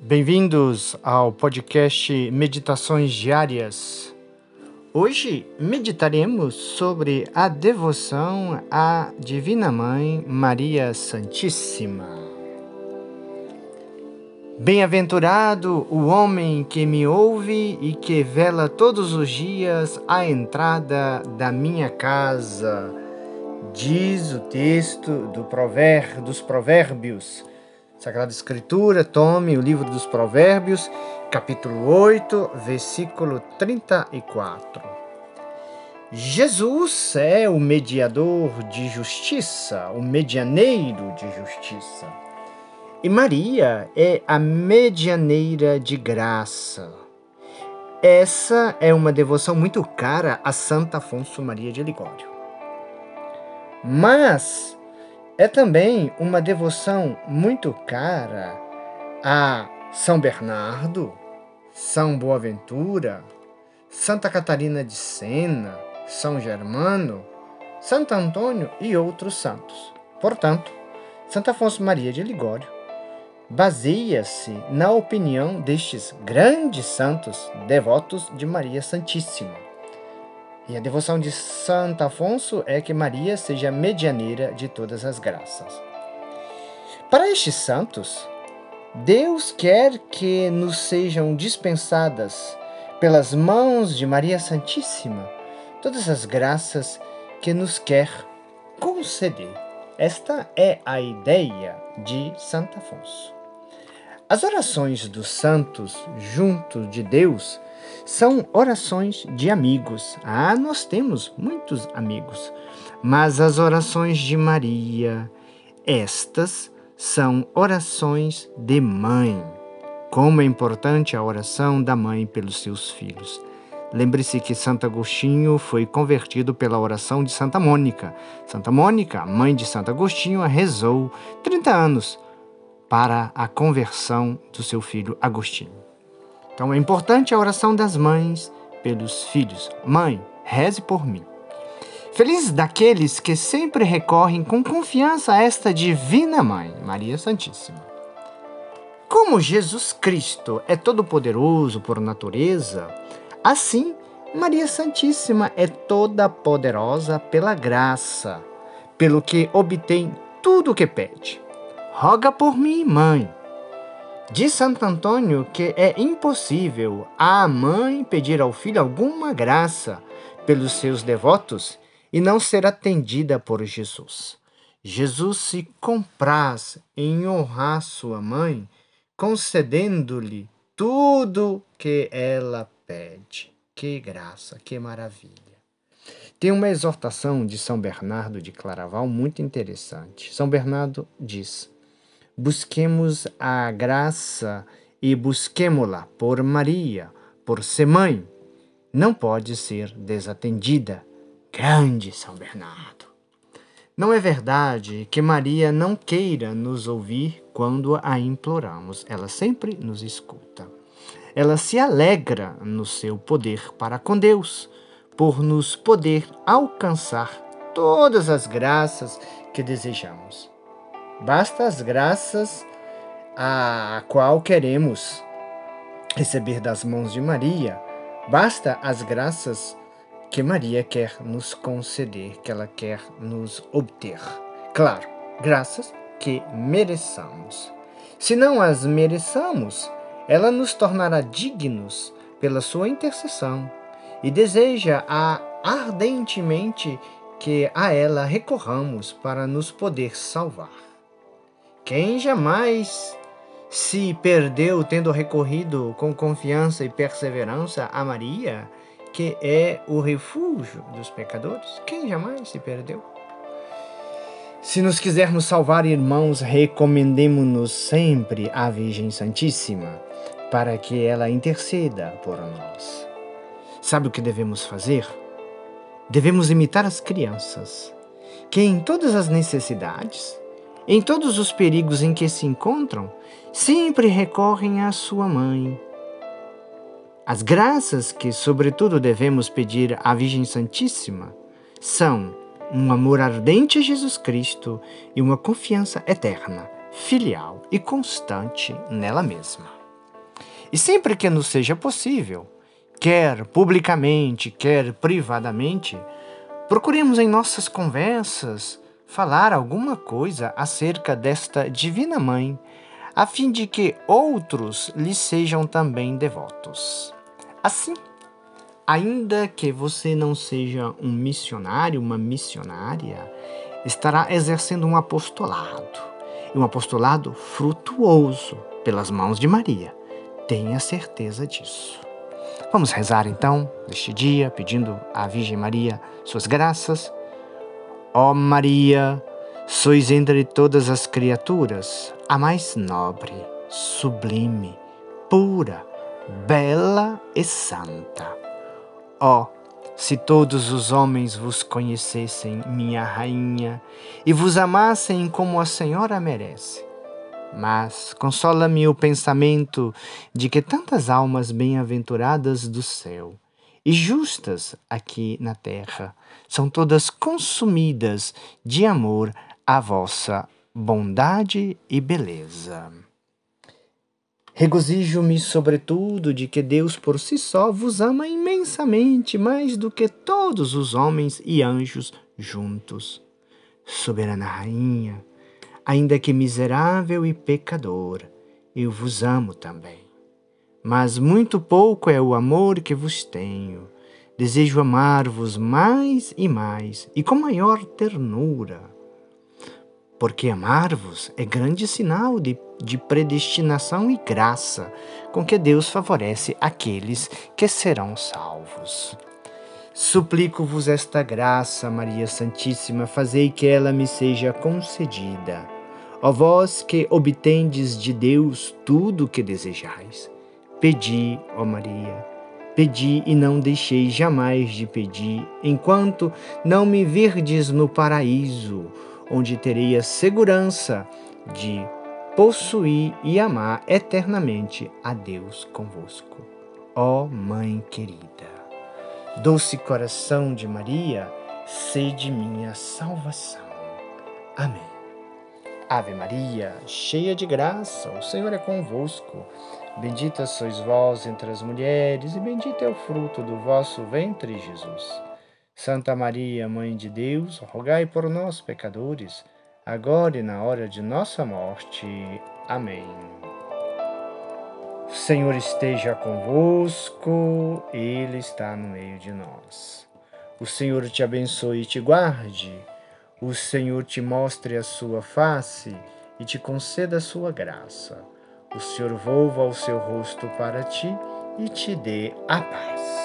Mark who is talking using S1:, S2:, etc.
S1: Bem-vindos ao podcast Meditações Diárias. Hoje meditaremos sobre a devoção à Divina Mãe Maria Santíssima. Bem-aventurado o homem que me ouve e que vela todos os dias a entrada da minha casa, diz o texto do provér, dos Provérbios Sagrada Escritura, tome o livro dos Provérbios, capítulo 8, versículo 34. Jesus é o mediador de justiça, o medianeiro de justiça. E Maria é a medianeira de graça. Essa é uma devoção muito cara a Santo Afonso Maria de Ligório. Mas é também uma devoção muito cara a São Bernardo, São Boaventura, Santa Catarina de Sena, São Germano, Santo Antônio e outros santos. Portanto, Santo Afonso Maria de Ligório baseia-se na opinião destes grandes santos devotos de Maria Santíssima e a devoção de Santo Afonso é que Maria seja medianeira de todas as graças. Para estes santos, Deus quer que nos sejam dispensadas pelas mãos de Maria Santíssima todas as graças que nos quer conceder. Esta é a ideia de Santo Afonso. As orações dos santos junto de Deus são orações de amigos. Ah, nós temos muitos amigos. Mas as orações de Maria, estas são orações de mãe. Como é importante a oração da mãe pelos seus filhos. Lembre-se que Santo Agostinho foi convertido pela oração de Santa Mônica. Santa Mônica, mãe de Santo Agostinho, rezou 30 anos para a conversão do seu filho Agostinho. Então é importante a oração das mães pelos filhos. Mãe, reze por mim. Felizes daqueles que sempre recorrem com confiança a esta divina mãe, Maria Santíssima. Como Jesus Cristo é todo-poderoso por natureza, assim Maria Santíssima é toda poderosa pela graça, pelo que obtém tudo o que pede. Roga por mim, mãe. Diz Santo Antônio que é impossível a mãe pedir ao filho alguma graça pelos seus devotos e não ser atendida por Jesus. Jesus se compraz em honrar sua mãe, concedendo-lhe tudo que ela pede. Que graça, que maravilha. Tem uma exortação de São Bernardo de Claraval muito interessante. São Bernardo diz: busquemos a graça e busquemo-la por Maria, por ser mãe. Não pode ser desatendida. Grande São Bernardo. Não é verdade que Maria não queira nos ouvir quando a imploramos. Ela sempre nos escuta. Ela se alegra no seu poder para com Deus, por nos poder alcançar todas as graças que desejamos. Basta as graças a qual queremos receber das mãos de Maria. Basta as graças que Maria quer nos conceder, que ela quer nos obter. Claro, graças que mereçamos. Se não as mereçamos, ela nos tornará dignos pela sua intercessão e deseja a ardentemente que a ela recorramos para nos poder salvar. Quem jamais se perdeu tendo recorrido com confiança e perseverança a Maria, que é o refúgio dos pecadores? Quem jamais se perdeu? Se nos quisermos salvar, irmãos, recomendemos-nos sempre à Virgem Santíssima, para que ela interceda por nós. Sabe o que devemos fazer? Devemos imitar as crianças, que em todas as necessidades, em todos os perigos em que se encontram, sempre recorrem à sua mãe. As graças que, sobretudo, devemos pedir à Virgem Santíssima são um amor ardente a Jesus Cristo e uma confiança eterna, filial e constante nela mesma. E sempre que nos seja possível, quer publicamente, quer privadamente, procuremos em nossas conversas falar alguma coisa acerca desta Divina Mãe, a fim de que outros lhe sejam também devotos. Assim, ainda que você não seja um missionário, uma missionária, estará exercendo um apostolado, e um apostolado frutuoso pelas mãos de Maria. Tenha certeza disso. Vamos rezar então neste dia, pedindo à Virgem Maria suas graças. Ó Maria, sois entre todas as criaturas a mais nobre, sublime, pura, bela e santa. Ó, se todos os homens vos conhecessem, minha rainha, e vos amassem como a Senhora merece, mas consola-me o pensamento de que tantas almas bem-aventuradas do céu e justas aqui na terra são todas consumidas de amor à vossa bondade e beleza. Regozijo-me, sobretudo, de que Deus por si só vos ama imensamente mais do que todos os homens e anjos juntos. Soberana Rainha, ainda que miserável e pecador, eu vos amo também. Mas muito pouco é o amor que vos tenho. Desejo amar-vos mais e mais, e com maior ternura. Porque amar-vos é grande sinal de, de predestinação e graça com que Deus favorece aqueles que serão salvos. Suplico-vos esta graça, Maria Santíssima, fazei que ela me seja concedida Ó vós que obtendes de Deus tudo o que desejais, pedi, ó Maria, pedi e não deixei jamais de pedir, enquanto não me virdes no paraíso, onde terei a segurança de possuir e amar eternamente a Deus convosco. Ó Mãe querida, doce coração de Maria, sede minha salvação. Amém. Ave Maria, cheia de graça, o Senhor é convosco. Bendita sois vós entre as mulheres, e bendito é o fruto do vosso ventre, Jesus. Santa Maria, Mãe de Deus, rogai por nós, pecadores, agora e na hora de nossa morte. Amém. O Senhor esteja convosco, Ele está no meio de nós. O Senhor te abençoe e te guarde. O Senhor te mostre a sua face e te conceda a sua graça. O Senhor volva o seu rosto para ti e te dê a paz.